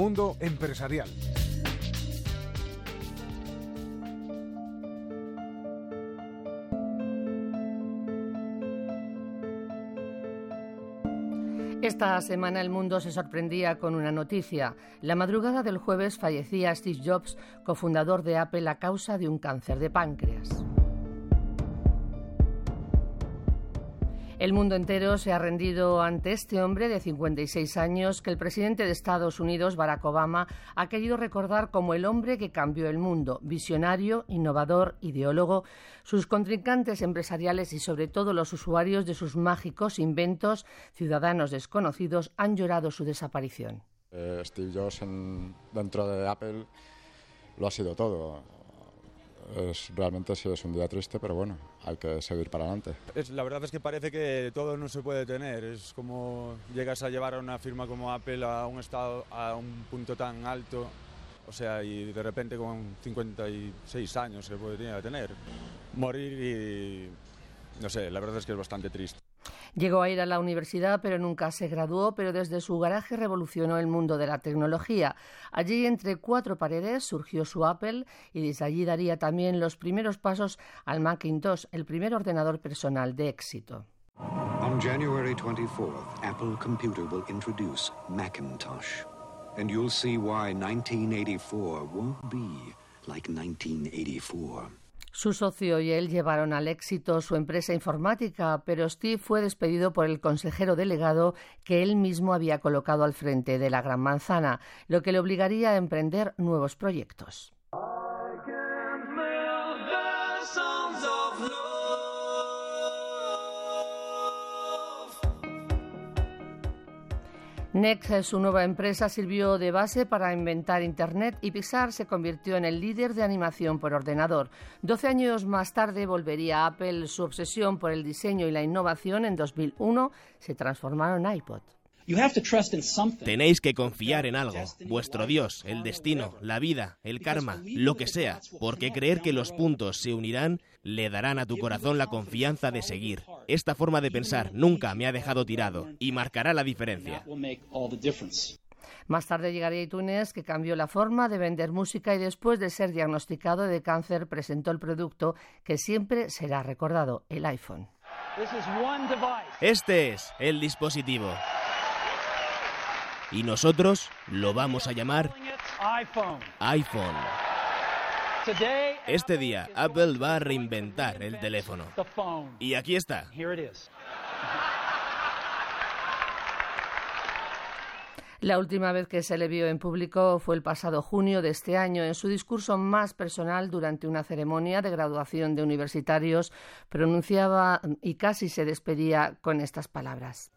Mundo Empresarial. Esta semana el mundo se sorprendía con una noticia. La madrugada del jueves fallecía Steve Jobs, cofundador de Apple, a causa de un cáncer de páncreas. El mundo entero se ha rendido ante este hombre de 56 años que el presidente de Estados Unidos, Barack Obama, ha querido recordar como el hombre que cambió el mundo, visionario, innovador, ideólogo. Sus contrincantes empresariales y sobre todo los usuarios de sus mágicos inventos, ciudadanos desconocidos, han llorado su desaparición. Eh, Steve Jobs dentro de Apple lo ha sido todo es, realmente sí es un día triste, pero bueno, hay que seguir para adelante. Es, la verdad es que parece que todo no se puede tener. Es como llegas a llevar a una firma como Apple a un estado, a un punto tan alto, o sea, y de repente con 56 años se podría tener. Morir y no sé, la verdad es que es bastante triste. Llegó a ir a la universidad, pero nunca se graduó, pero desde su garaje revolucionó el mundo de la tecnología. Allí, entre cuatro paredes, surgió su Apple y desde allí daría también los primeros pasos al Macintosh, el primer ordenador personal de éxito. On January 24th, Apple Computer will introduce Macintosh. And you'll see why 1984 won't be like 1984. Su socio y él llevaron al éxito su empresa informática, pero Steve fue despedido por el consejero delegado que él mismo había colocado al frente de la Gran Manzana, lo que le obligaría a emprender nuevos proyectos. Next, su nueva empresa, sirvió de base para inventar Internet y Pixar se convirtió en el líder de animación por ordenador. Doce años más tarde volvería a Apple. Su obsesión por el diseño y la innovación en 2001 se transformaron en iPod. Tenéis que confiar en algo, vuestro Dios, el destino, la vida, el karma, lo que sea, porque creer que los puntos se unirán le darán a tu corazón la confianza de seguir. Esta forma de pensar nunca me ha dejado tirado y marcará la diferencia. Más tarde llegaría iTunes, que cambió la forma de vender música y después de ser diagnosticado de cáncer presentó el producto que siempre será recordado, el iPhone. Este es el dispositivo y nosotros lo vamos a llamar iPhone. Este día Apple va a reinventar el teléfono. Y aquí está. La última vez que se le vio en público fue el pasado junio de este año. En su discurso más personal durante una ceremonia de graduación de universitarios, pronunciaba y casi se despedía con estas palabras.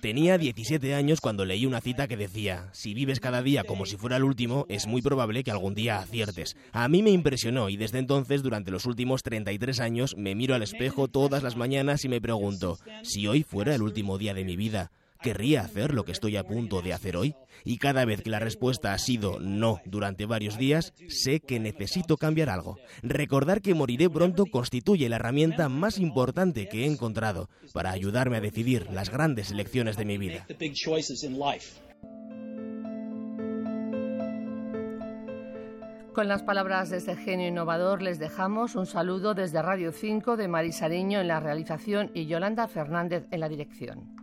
Tenía 17 años cuando leí una cita que decía, si vives cada día como si fuera el último, es muy probable que algún día aciertes. A mí me impresionó y desde entonces, durante los últimos 33 años, me miro al espejo todas las mañanas y me pregunto, si hoy fuera el último día de mi vida, ¿Querría hacer lo que estoy a punto de hacer hoy? Y cada vez que la respuesta ha sido no durante varios días, sé que necesito cambiar algo. Recordar que moriré pronto constituye la herramienta más importante que he encontrado para ayudarme a decidir las grandes elecciones de mi vida. Con las palabras de este genio innovador les dejamos un saludo desde Radio 5 de Marisariño en la realización y Yolanda Fernández en la dirección.